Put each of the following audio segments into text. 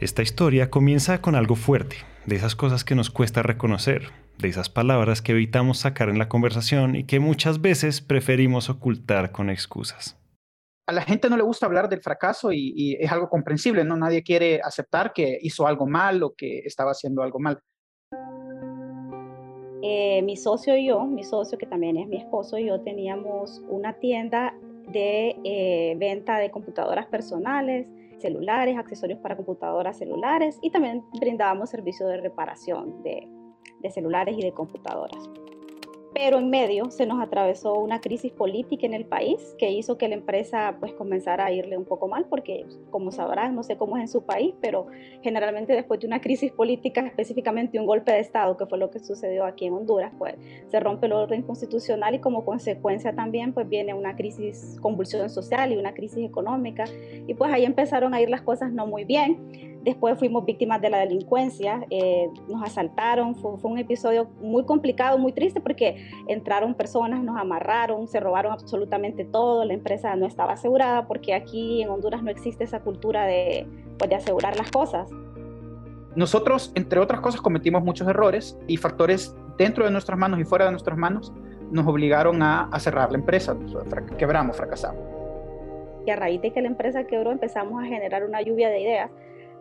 Esta historia comienza con algo fuerte, de esas cosas que nos cuesta reconocer, de esas palabras que evitamos sacar en la conversación y que muchas veces preferimos ocultar con excusas. A la gente no le gusta hablar del fracaso y, es algo comprensible, ¿no? Nadie quiere aceptar que hizo algo mal o que estaba haciendo algo mal. Eh, mi socio y yo, mi socio que también es mi esposo y yo teníamos una tienda de eh, venta de computadoras personales, celulares, accesorios para computadoras celulares y también brindábamos servicio de reparación de, de celulares y de computadoras pero en medio se nos atravesó una crisis política en el país que hizo que la empresa pues comenzara a irle un poco mal porque como sabrán no sé cómo es en su país pero generalmente después de una crisis política específicamente un golpe de estado que fue lo que sucedió aquí en Honduras pues se rompe el orden constitucional y como consecuencia también pues viene una crisis convulsión social y una crisis económica. Y pues ahí empezaron a ir las cosas no muy bien Después fuimos víctimas de la delincuencia, eh, nos asaltaron, fue, un episodio muy complicado, muy triste porque entraron personas, nos amarraron, se robaron absolutamente todo, la empresa no estaba asegurada porque aquí en Honduras no existe esa cultura de, pues, de asegurar las cosas. Nosotros, entre otras cosas, cometimos muchos errores y factores dentro de nuestras manos y fuera de nuestras manos nos obligaron a, a cerrar la empresa, quebramos, fracasamos. Y a raíz de que la empresa quebró empezamos a generar una lluvia de ideas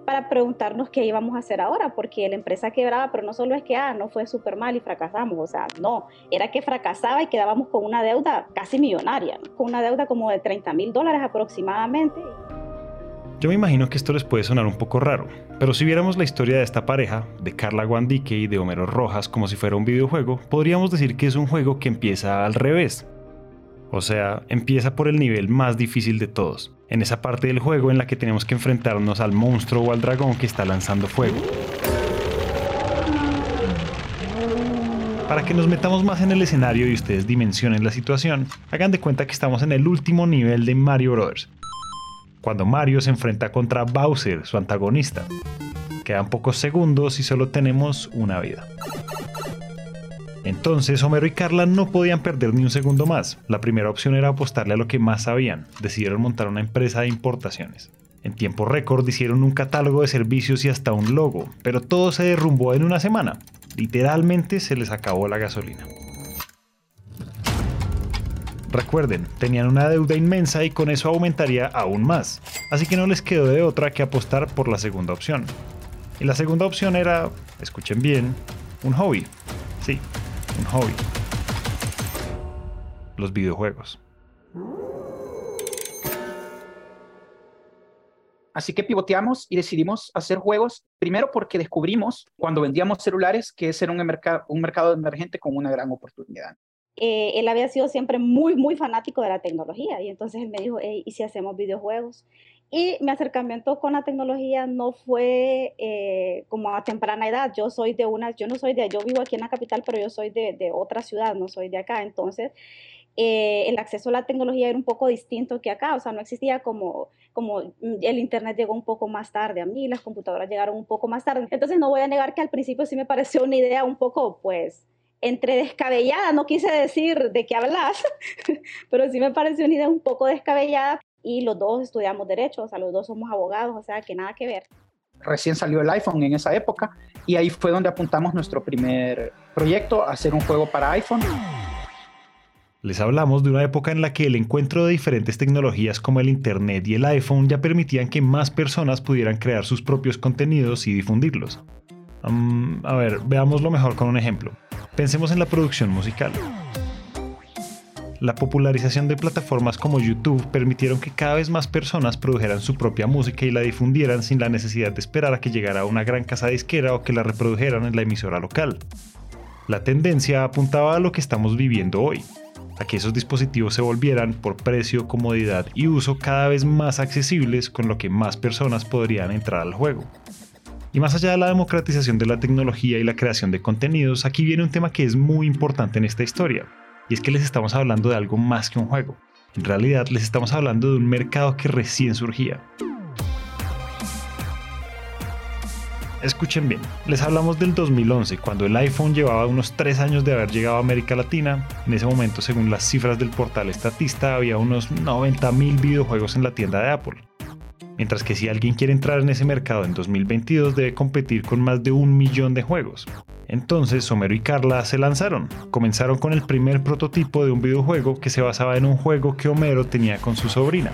para preguntarnos qué íbamos a hacer ahora, porque la empresa quebraba, pero no solo es que, ah, no fue súper mal y fracasamos, o sea, no, era que fracasaba y quedábamos con una deuda casi millonaria, con una deuda como de 30 mil dólares aproximadamente. Yo me imagino que esto les puede sonar un poco raro, pero si viéramos la historia de esta pareja, de Carla Guandique y de Homero Rojas como si fuera un videojuego, podríamos decir que es un juego que empieza al revés. O sea, empieza por el nivel más difícil de todos, en esa parte del juego en la que tenemos que enfrentarnos al monstruo o al dragón que está lanzando fuego. Para que nos metamos más en el escenario y ustedes dimensionen la situación, hagan de cuenta que estamos en el último nivel de Mario Bros. Cuando Mario se enfrenta contra Bowser, su antagonista. Quedan pocos segundos y solo tenemos una vida. Entonces Homero y Carla no podían perder ni un segundo más. La primera opción era apostarle a lo que más sabían. Decidieron montar una empresa de importaciones. En tiempo récord hicieron un catálogo de servicios y hasta un logo, pero todo se derrumbó en una semana. Literalmente se les acabó la gasolina. Recuerden, tenían una deuda inmensa y con eso aumentaría aún más, así que no les quedó de otra que apostar por la segunda opción. Y la segunda opción era, escuchen bien, un hobby. Sí, un hobby. Los videojuegos. Así que pivoteamos y decidimos hacer juegos, primero porque descubrimos cuando vendíamos celulares que ese era un, mercado, un mercado emergente con una gran oportunidad. Eh, él había sido siempre muy, muy fanático de la tecnología y entonces él me dijo, ¿y si hacemos videojuegos? Y mi acercamiento con la tecnología no fue eh, como a temprana edad. Yo soy de una, yo no soy de, yo vivo aquí en la capital, pero yo soy de, de otra ciudad, no soy de acá. Entonces, eh, el acceso a la tecnología era un poco distinto que acá, o sea, no existía como, como el Internet llegó un poco más tarde a mí, las computadoras llegaron un poco más tarde. Entonces, no voy a negar que al principio sí me pareció una idea un poco, pues, entre descabellada, no quise decir de qué hablas, pero sí me pareció una idea un poco descabellada, y los dos estudiamos derecho, o sea, los dos somos abogados, o sea, que nada que ver. Recién salió el iPhone en esa época y ahí fue donde apuntamos nuestro primer proyecto, hacer un juego para iPhone. Les hablamos de una época en la que el encuentro de diferentes tecnologías como el Internet y el iPhone ya permitían que más personas pudieran crear sus propios contenidos y difundirlos. a ver, veámoslo mejor con un ejemplo. Pensemos en la producción musical. La popularización de plataformas como YouTube permitieron que cada vez más personas produjeran su propia música y la difundieran sin la necesidad de esperar a que llegara a una gran casa disquera o que la reprodujeran en la emisora local. La tendencia apuntaba a lo que estamos viviendo hoy. a que esos dispositivos se volvieran por precio, comodidad y uso cada vez más accesibles con lo que más personas podrían entrar al juego. Y más allá de la democratización de la tecnología y la creación de contenidos, aquí viene un tema que es muy importante en esta historia, y es que les estamos hablando de algo más que un juego. En realidad les estamos hablando de un mercado que recién surgía. Escuchen bien, les hablamos del 2011, cuando el iPhone llevaba unos 3 años de haber llegado a América Latina. En ese momento, según las cifras del portal Estatista, había unos 90.000 videojuegos en la tienda de Apple. Mientras que si alguien quiere entrar en ese mercado en 2022 debe competir con más de un millón de juegos. Entonces Homero y Carla se lanzaron. Comenzaron con el primer prototipo de un videojuego que se basaba en un juego que Homero tenía con su sobrina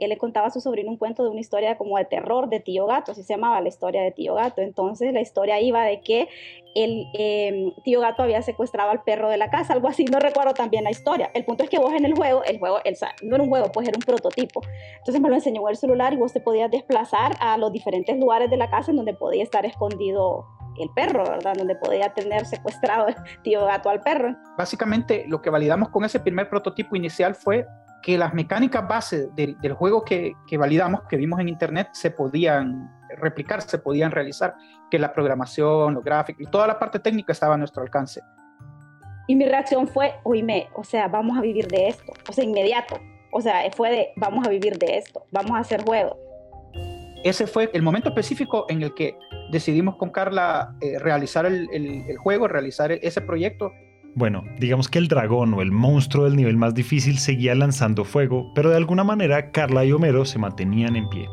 él le contaba a su sobrino un cuento de una historia como de terror de Tío Gato, así se llamaba la historia de Tío Gato. Entonces la historia iba de que el em, Tío Gato había secuestrado al perro de la casa, algo así, no recuerdo también la historia. El punto es que vos en el juego, el juego, el, no era un juego, pues era un prototipo. Entonces me lo enseñó en el celular y vos te podías desplazar a los diferentes lugares de la casa en donde podía estar escondido el perro, ¿verdad? Donde podía tener secuestrado el tío gato al perro. Básicamente lo que validamos con ese primer prototipo inicial fue que las mecánicas base del, juego que, validamos, que vimos en internet, se podían replicar, se podían realizar, que la programación, los gráficos y toda la parte técnica estaba a nuestro alcance. Y mi reacción fue, oíme, o sea, vamos a vivir de esto, o sea, inmediato. O sea, fue de, vamos a vivir de esto, vamos a hacer juegos. Ese fue el momento específico en el que decidimos con Carla eh, realizar el, el, juego, realizar ese proyecto bueno, digamos que el dragón o el monstruo del nivel más difícil seguía lanzando fuego, pero de alguna manera Carla y Homero se mantenían en pie.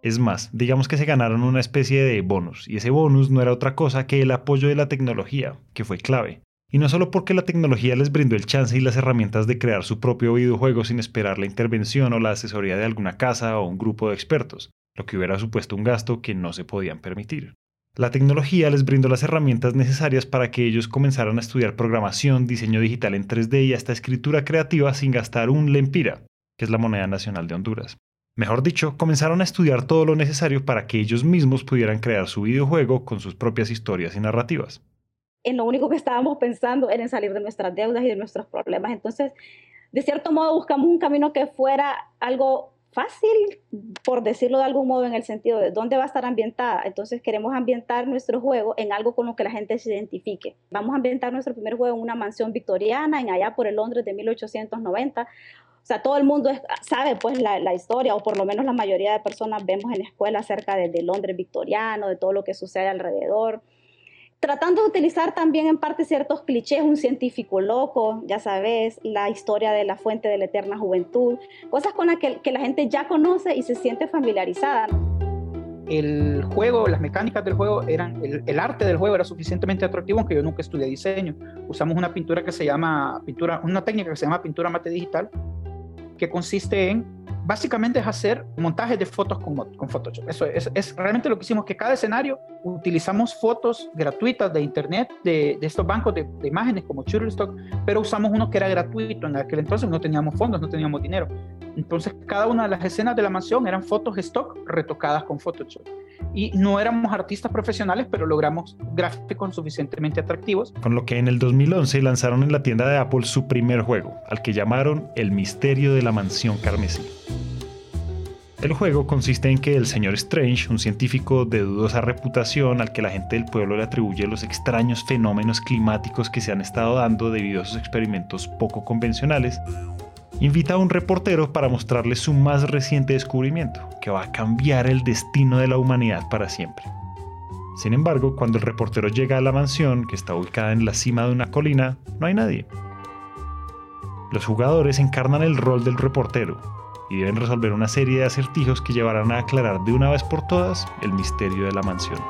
Es más, digamos que se ganaron una especie de bonus, y ese bonus no era otra cosa que el apoyo de la tecnología, que fue clave. Y no solo porque la tecnología les brindó el chance y las herramientas de crear su propio videojuego sin esperar la intervención o la asesoría de alguna casa o un grupo de expertos, lo que hubiera supuesto un gasto que no se podían permitir. La tecnología les brindó las herramientas necesarias para que ellos comenzaran a estudiar programación, diseño digital en 3D y hasta escritura creativa sin gastar un lempira, que es la moneda nacional de Honduras. Mejor dicho, comenzaron a estudiar todo lo necesario para que ellos mismos pudieran crear su videojuego con sus propias historias y narrativas. En lo único que estábamos pensando era en salir de nuestras deudas y de nuestros problemas. Entonces, de cierto modo, buscamos un camino que fuera algo fácil, por decirlo de algún modo, en el sentido de dónde va a estar ambientada. Entonces queremos ambientar nuestro juego en algo con lo que la gente se identifique. Vamos a ambientar nuestro primer juego en una mansión victoriana, en allá por el Londres de 1890. O sea, todo el mundo sabe pues la, la, historia, o por lo menos la mayoría de personas vemos en la escuela acerca de, de Londres victoriano, de todo lo que sucede alrededor tratando de utilizar también en parte ciertos clichés, un científico loco, ya sabes, la historia de la fuente de la eterna juventud, cosas con las que, la gente ya conoce y se siente familiarizada. El juego, las mecánicas del juego eran, el, el, arte del juego era suficientemente atractivo, aunque yo nunca estudié diseño. Usamos una pintura que se llama, pintura, una técnica que se llama pintura mate digital, que consiste en básicamente es hacer montajes de fotos con, con Photoshop. Eso es, realmente lo que hicimos, que cada escenario utilizamos fotos gratuitas de internet, de, de estos bancos de, de, imágenes como Shutterstock, pero usamos uno que era gratuito. En aquel entonces no teníamos fondos, no teníamos dinero. Entonces cada una de las escenas de la mansión eran fotos stock retocadas con Photoshop. Y no éramos artistas profesionales, pero logramos gráficos suficientemente atractivos. Con lo que en el 2011 lanzaron en la tienda de Apple su primer juego, al que llamaron El Misterio de la Mansión Carmesí. El juego consiste en que el señor Strange, un científico de dudosa reputación al que la gente del pueblo le atribuye los extraños fenómenos climáticos que se han estado dando debido a sus experimentos poco convencionales, invita a un reportero para mostrarle su más reciente descubrimiento, que va a cambiar el destino de la humanidad para siempre. Sin embargo, cuando el reportero llega a la mansión, que está ubicada en la cima de una colina, no hay nadie. Los jugadores encarnan el rol del reportero, y deben resolver una serie de acertijos que llevarán a aclarar de una vez por todas el misterio de la mansión.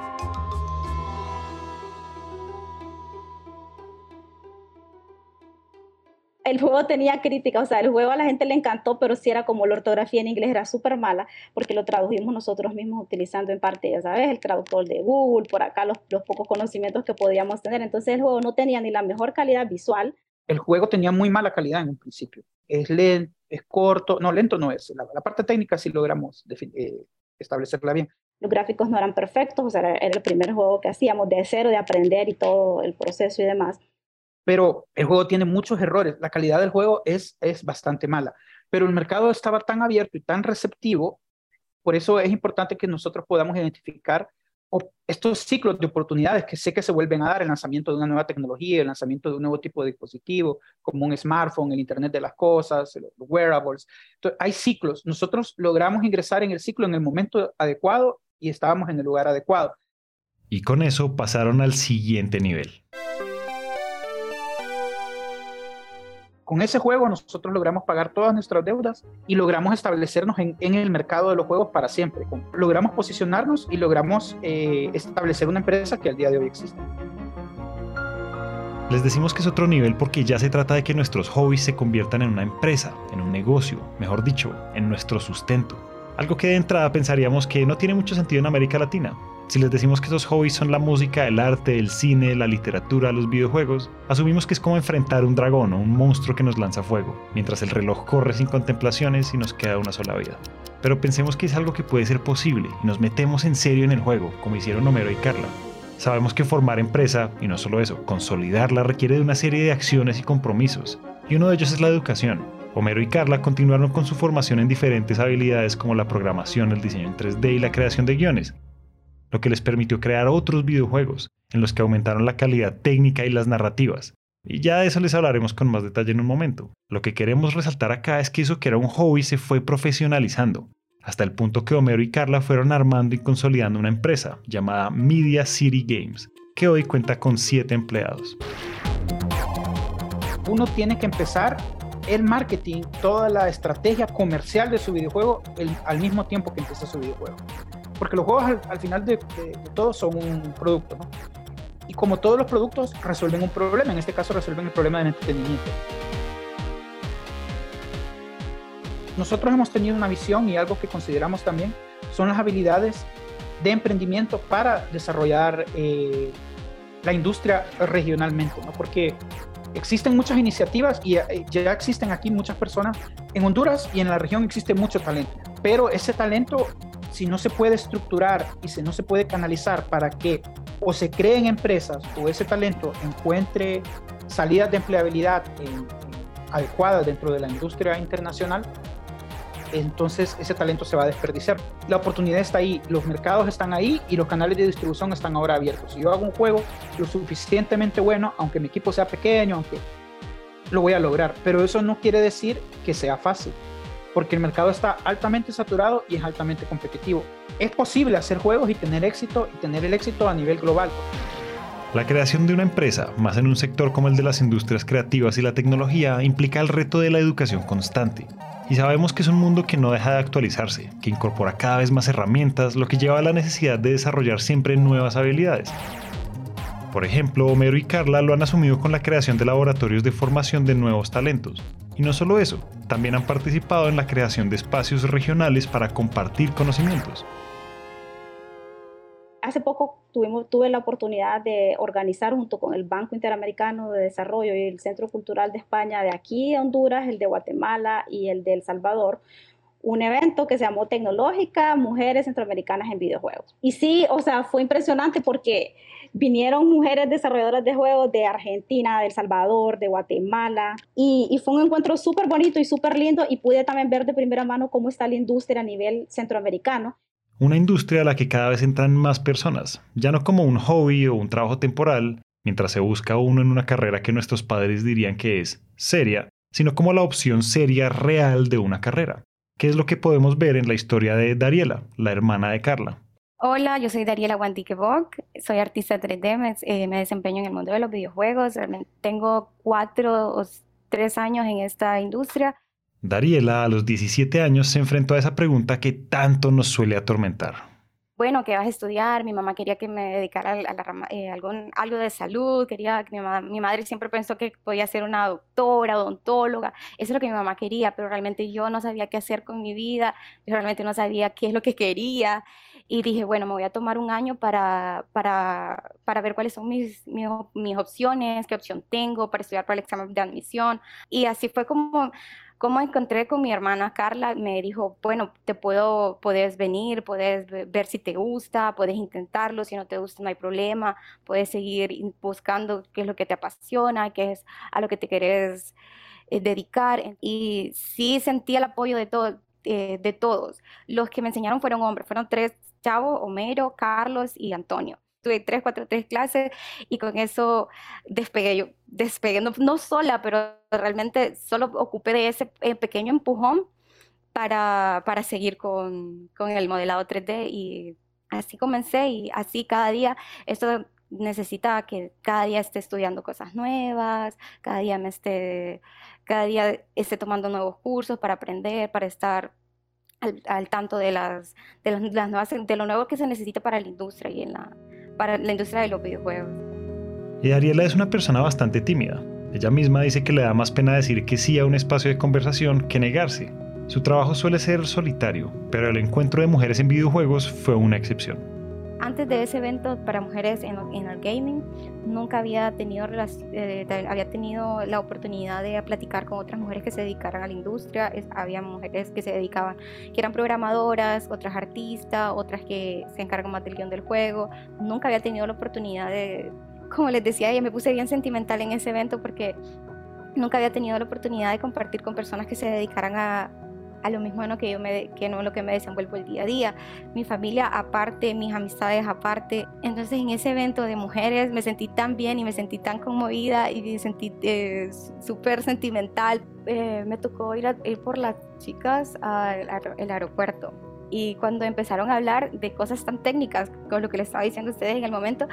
el juego tenía crítica, o sea, el juego a la gente le encantó, pero si era como la ortografía en inglés era súper mala, porque lo tradujimos nosotros mismos utilizando en parte, ya sabes, el traductor de Google, por acá los, los pocos conocimientos que podíamos tener. Entonces el juego no tenía ni la mejor calidad visual. El juego tenía muy mala calidad en un principio. Es lento, es corto, no, lento no es. La, parte técnica sí logramos eh, establecerla bien, Los gráficos no eran perfectos, o sea, era el primer juego que hacíamos de cero, de aprender y todo el proceso y demás. Pero el juego tiene muchos errores, la calidad del juego es, es bastante mala, pero el mercado estaba tan abierto y tan receptivo, por eso es importante que nosotros podamos identificar estos ciclos de oportunidades que sé que se vuelven a dar, el lanzamiento de una nueva tecnología, el lanzamiento de un nuevo tipo de dispositivo, como un smartphone, el Internet de las Cosas, los wearables. Hay ciclos. Nosotros logramos ingresar en el ciclo en el momento adecuado y estábamos en el lugar adecuado. Y con eso pasaron al siguiente nivel. Con ese juego nosotros logramos pagar todas nuestras deudas y logramos establecernos en, el mercado de los juegos para siempre. Logramos posicionarnos y logramos eh, establecer una empresa que al día de hoy existe. Les decimos que es otro nivel porque ya se trata de que nuestros hobbies se conviertan en una empresa, en un negocio, mejor dicho, en nuestro sustento. Algo que de entrada pensaríamos que no tiene mucho sentido en América Latina, si les decimos que esos hobbies son la música, el arte, el cine, la literatura, los videojuegos, asumimos que es como enfrentar un dragón o un monstruo que nos lanza fuego, mientras el reloj corre sin contemplaciones y nos queda una sola vida. Pero pensemos que es algo que puede ser posible y nos metemos en serio en el juego, como hicieron Homero y Carla. Sabemos que formar empresa, y no solo eso, consolidarla requiere de una serie de acciones y compromisos, y uno de ellos es la educación. Homero y Carla continuaron con su formación en diferentes habilidades como la programación, el diseño en 3D y la creación de guiones, lo que les permitió crear otros videojuegos, en los que aumentaron la calidad técnica y las narrativas. Y ya de eso les hablaremos con más detalle en un momento. Lo que queremos resaltar acá es que eso que era un hobby se fue profesionalizando, hasta el punto que Homero y Carla fueron armando y consolidando una empresa llamada Media City Games, que hoy cuenta con 7 empleados. Uno tiene que empezar el marketing, toda la estrategia comercial de su videojuego al mismo tiempo que empieza su videojuego porque los juegos al, final de, todo son un producto, ¿no? Y como todos los productos resuelven un problema, en este caso resuelven el problema del entretenimiento. Nosotros hemos tenido una visión y algo que consideramos también son las habilidades de emprendimiento para desarrollar eh, la industria regionalmente, ¿no? Porque existen muchas iniciativas y eh, ya existen aquí muchas personas. En Honduras y en la región existe mucho talento, pero ese talento si no se puede estructurar y si no se puede canalizar para que o se creen empresas o ese talento encuentre salidas de empleabilidad adecuadas dentro de la industria internacional, entonces ese talento se va a desperdiciar. La oportunidad está ahí, los mercados están ahí y los canales de distribución están ahora abiertos. Si yo hago un juego lo suficientemente bueno, aunque mi equipo sea pequeño, aunque lo voy a lograr, pero eso no quiere decir que sea fácil porque el mercado está altamente saturado y es altamente competitivo. Es posible hacer juegos y tener éxito y tener el éxito a nivel global. La creación de una empresa, más en un sector como el de las industrias creativas y la tecnología, implica el reto de la educación constante. Y sabemos que es un mundo que no deja de actualizarse, que incorpora cada vez más herramientas, lo que lleva a la necesidad de desarrollar siempre nuevas habilidades. Por ejemplo, Homero y Carla lo han asumido con la creación de laboratorios de formación de nuevos talentos, y no solo eso, también han participado en la creación de espacios regionales para compartir conocimientos. Hace poco tuvimos, tuve la oportunidad de organizar junto con el Banco Interamericano de Desarrollo y el Centro Cultural de España de aquí de Honduras, el de Guatemala y el de El Salvador, un evento que se llamó Tecnológica Mujeres Centroamericanas en Videojuegos. Y sí, o sea, fue impresionante porque vinieron mujeres desarrolladoras de juegos de Argentina, de El Salvador, de Guatemala, y, fue un encuentro súper bonito y súper lindo y pude también ver de primera mano cómo está la industria a nivel centroamericano. Una industria a la que cada vez entran más personas, ya no como un hobby o un trabajo temporal, mientras se busca uno en una carrera que nuestros padres dirían que es seria, sino como la opción seria real de una carrera, que es lo que podemos ver en la historia de Dariela, la hermana de Carla. Hola, yo soy Dariela Bock, soy artista 3D, eh, me, desempeño en el mundo de los videojuegos, tengo cuatro o tres años en esta industria. Dariela a los 17 años se enfrentó a esa pregunta que tanto nos suele atormentar bueno, ¿qué vas a estudiar? Mi mamá quería que me dedicara a, eh, algo, de salud, quería que mi, madre siempre pensó que podía ser una doctora, odontóloga, eso es lo que mi mamá quería, pero realmente yo no sabía qué hacer con mi vida, yo realmente no sabía qué es lo que quería y dije, bueno, me voy a tomar un año para, para, para ver cuáles son mis, mis, opciones, qué opción tengo para estudiar para el examen de admisión y así fue como Como encontré con mi hermana Carla, me dijo, bueno, te puedo, puedes venir, puedes ver si te gusta, puedes intentarlo, si no te gusta no hay problema, puedes seguir buscando qué es lo que te apasiona, qué es a lo que te querés eh, dedicar. Y sí sentí el apoyo de, todo, eh, de todos. Los que me enseñaron fueron hombres, fueron tres chavos, Homero, Carlos y Antonio tuve tres, cuatro, tres clases y con eso despegué yo, despegué, no, sola, pero realmente solo ocupé de ese eh, pequeño empujón para, para seguir con, con, el modelado 3D y así comencé y así cada día, esto necesita que cada día esté estudiando cosas nuevas, cada día me esté, cada día esté tomando nuevos cursos para aprender, para estar al, tanto de las, de las nuevas, de lo nuevo que se necesita para la industria y en la, para la industria de los videojuegos. Y Ariela es una persona bastante tímida. Ella misma dice que le da más pena decir que sí a un espacio de conversación que negarse. Su trabajo suele ser solitario, pero el encuentro de mujeres en videojuegos fue una excepción antes de ese evento para mujeres en, el gaming, nunca había tenido, eh, había tenido la oportunidad de platicar con otras mujeres que se dedicaran a la industria. había mujeres que se dedicaban, que eran programadoras, otras artistas, otras que se encargan más del guion del juego. Nunca había tenido la oportunidad de, como les decía ella, me puse bien sentimental en ese evento porque nunca había tenido la oportunidad de compartir con personas que se dedicaran a, a lo mismo que yo me, que no lo que me desenvuelvo el día a día. Mi familia aparte, mis amistades aparte. Entonces en ese evento de mujeres me sentí tan bien y me sentí tan conmovida y me sentí eh, súper sentimental. Eh, me tocó ir, a, ir por las chicas al, aeropuerto. Y cuando empezaron a hablar de cosas tan técnicas, con lo que les estaba diciendo a ustedes en el momento,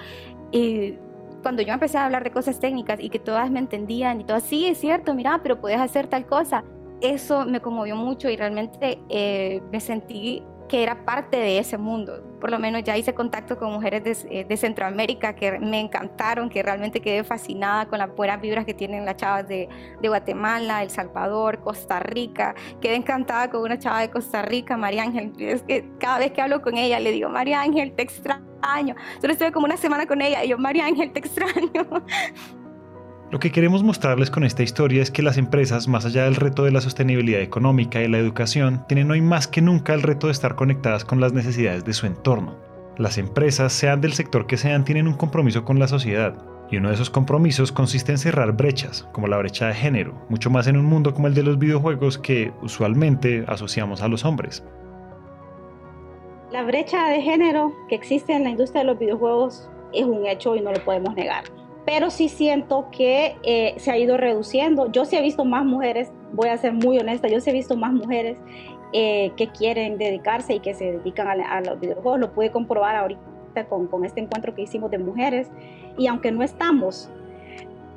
y cuando yo empecé a hablar de cosas técnicas y que todas me entendían y todas, sí, es cierto, mira, pero puedes hacer tal cosa eso me conmovió mucho y realmente eh, me sentí que era parte de ese mundo. Por lo menos ya hice contacto con mujeres de, eh, Centroamérica que me encantaron, que realmente quedé fascinada con las buenas vibras que tienen las chavas de, Guatemala, El Salvador, Costa Rica. Quedé encantada con una chava de Costa Rica, María Ángel. Es que cada vez que hablo con ella le digo, María Ángel, te extraño. Solo estuve como una semana con ella y yo, María Ángel, te extraño. Lo que queremos mostrarles con esta historia es que las empresas, más allá del reto de la sostenibilidad económica y la educación, tienen hoy más que nunca el reto de estar conectadas con las necesidades de su entorno. Las empresas, sean del sector que sean, tienen un compromiso con la sociedad, y uno de esos compromisos consiste en cerrar brechas, como la brecha de género, mucho más en un mundo como el de los videojuegos que usualmente asociamos a los hombres. La brecha de género que existe en la industria de los videojuegos es un hecho y no lo podemos negar pero sí siento que eh, se ha ido reduciendo. Yo sí he visto más mujeres, voy a ser muy honesta, yo sí he visto más mujeres eh, que quieren dedicarse y que se dedican a, los videojuegos. Lo pude comprobar ahorita con, con, este encuentro que hicimos de mujeres. Y aunque no estamos,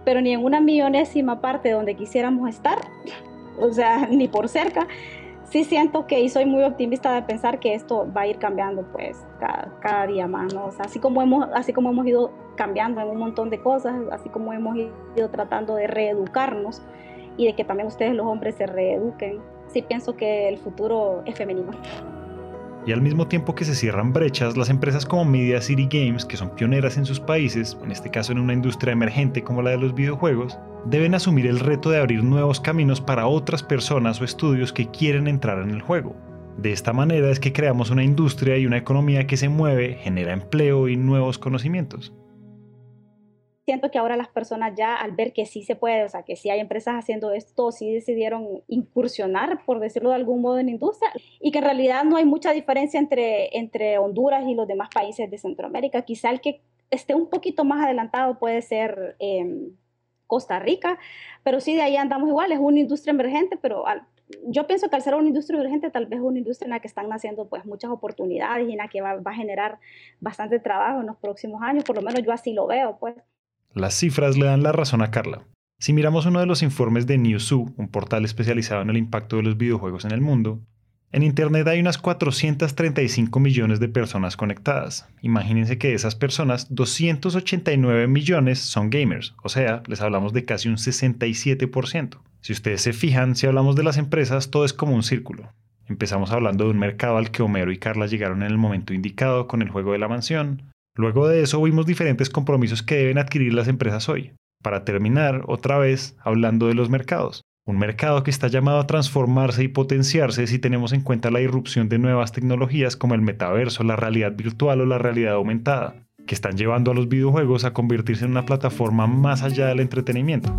pero ni en una millonésima parte donde quisiéramos estar, o sea, ni por cerca, sí siento que y soy muy optimista de pensar que esto va a ir cambiando pues cada, cada día más, ¿no? Así como hemos así como hemos ido cambiando en un montón de cosas, así como hemos ido tratando de reeducarnos y de que también ustedes los hombres se reeduquen. Sí pienso que el futuro es femenino. Y al mismo tiempo que se cierran brechas, las empresas como Media City Games, que son pioneras en sus países, en este caso en una industria emergente como la de los videojuegos, deben asumir el reto de abrir nuevos caminos para otras personas o estudios que quieren entrar en el juego. De esta manera es que creamos una industria y una economía que se mueve, genera empleo y nuevos conocimientos siento que ahora las personas ya al ver que sí se puede, o sea, que sí hay empresas haciendo esto, sí decidieron incursionar, por decirlo de algún modo, en la industria y que en realidad no hay mucha diferencia entre, entre Honduras y los demás países de Centroamérica. Quizá el que esté un poquito más adelantado puede ser em, Costa Rica, pero sí de ahí andamos igual, es una industria emergente, pero yo pienso que al ser una industria emergente, tal vez es una industria en la que están naciendo pues muchas oportunidades y en la que va, va a generar bastante trabajo en los próximos años, por lo menos yo así lo veo, pues. Las cifras le dan la razón a Carla. Si miramos uno de los informes de Newzoo, un portal especializado en el impacto de los videojuegos en el mundo, en Internet hay unas 435 millones de personas conectadas. Imagínense que de esas personas, 289 millones son gamers, o sea, les hablamos de casi un 67%. Si ustedes se fijan, si hablamos de las empresas, todo es como un círculo. Empezamos hablando de un mercado al que Homero y Carla llegaron en el momento indicado con el juego de la mansión, Luego de eso vimos diferentes compromisos que deben adquirir las empresas hoy. Para terminar, otra vez, hablando de los mercados. Un mercado que está llamado a transformarse y potenciarse si tenemos en cuenta la irrupción de nuevas tecnologías como el metaverso, la realidad virtual o la realidad aumentada, que están llevando a los videojuegos a convertirse en una plataforma más allá del entretenimiento.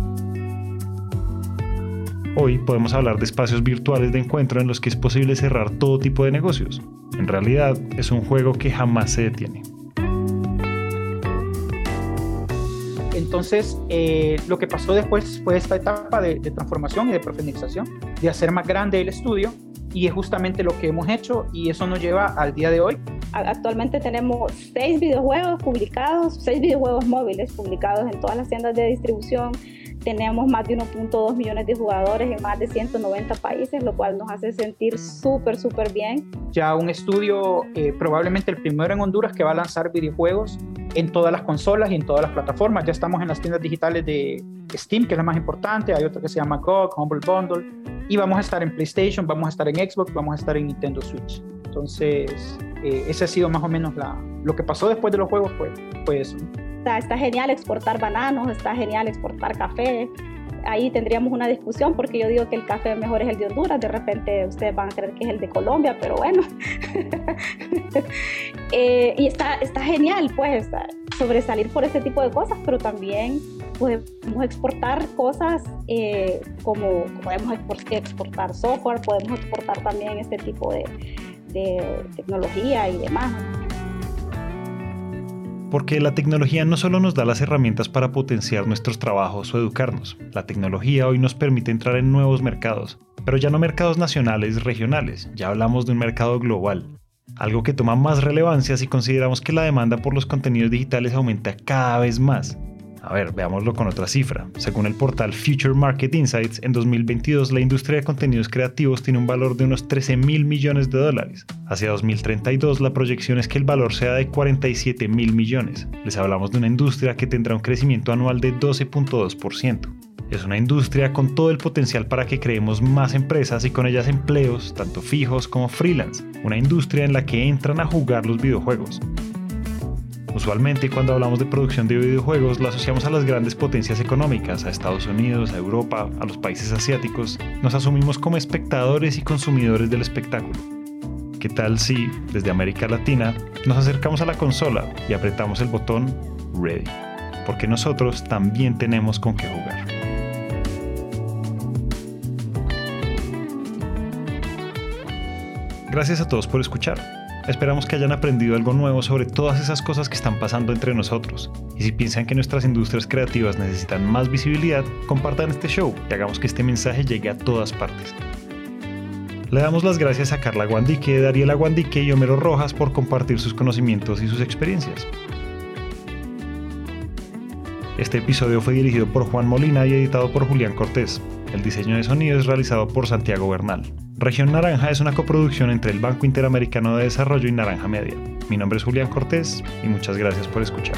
Hoy podemos hablar de espacios virtuales de encuentro en los que es posible cerrar todo tipo de negocios. En realidad, es un juego que jamás se detiene. Entonces, eh, lo que pasó después fue esta etapa de, transformación y de profundización, de hacer más grande el estudio, y es justamente lo que hemos hecho, y eso nos lleva al día de hoy. Actualmente tenemos seis videojuegos publicados, seis videojuegos móviles publicados en todas las tiendas de distribución tenemos más de 1.2 millones de jugadores en más de 190 países, lo cual nos hace sentir súper, súper bien. Ya un estudio, eh, probablemente el primero en Honduras, que va a lanzar videojuegos en todas las consolas y en todas las plataformas. Ya estamos en las tiendas digitales de Steam, que es la más importante. Hay otra que se llama GOG, Humble Bundle. Y vamos a estar en PlayStation, vamos a estar en Xbox, vamos a estar en Nintendo Switch. Entonces, eh, ese ha sido más o menos la, lo que pasó después de los juegos, fue, fue eso. Está, genial exportar bananos, está genial exportar café. Ahí tendríamos una discusión porque yo digo que el café mejor es el de Honduras, de repente ustedes van a creer que es el de Colombia, pero bueno. Eh, y está, está genial, pues, sobresalir por este tipo de cosas, pero también podemos exportar cosas eh, como, podemos exportar software, podemos exportar también este tipo de tecnología y demás porque la tecnología no solo nos da las herramientas para potenciar nuestros trabajos o educarnos, la tecnología hoy nos permite entrar en nuevos mercados, pero ya no mercados nacionales, regionales, ya hablamos de un mercado global, algo que toma más relevancia si consideramos que la demanda por los contenidos digitales aumenta cada vez más. A ver, veámoslo con otra cifra. Según el portal Future Market Insights, en 2022 la industria de contenidos creativos tiene un valor de unos 13 mil millones de dólares. Hacia 2032 la proyección es que el valor sea de 47 mil millones. Les hablamos de una industria que tendrá un crecimiento anual de 12.2%. Es una industria con todo el potencial para que creemos más empresas y con ellas empleos, tanto fijos como freelance. Una industria en la que entran a jugar los videojuegos. Usualmente cuando hablamos de producción de videojuegos lo asociamos a las grandes potencias económicas, a Estados Unidos, a Europa, a los países asiáticos. Nos asumimos como espectadores y consumidores del espectáculo. ¿Qué tal si, desde América Latina, nos acercamos a la consola y apretamos el botón Ready? Porque nosotros también tenemos con qué jugar. Gracias a todos por escuchar. Esperamos que hayan aprendido algo nuevo sobre todas esas cosas que están pasando entre nosotros. Y si piensan que nuestras industrias creativas necesitan más visibilidad, compartan este show y hagamos que este mensaje llegue a todas partes. Le damos las gracias a Carla Guandique, Dariela Guandique y Homero Rojas por compartir sus conocimientos y sus experiencias. Este episodio fue dirigido por Juan Molina y editado por Julián Cortés. El diseño de sonido es realizado por Santiago Bernal. Región Naranja es una coproducción entre el Banco Interamericano de Desarrollo y Naranja Media. Mi nombre es Julián Cortés y muchas gracias por escuchar.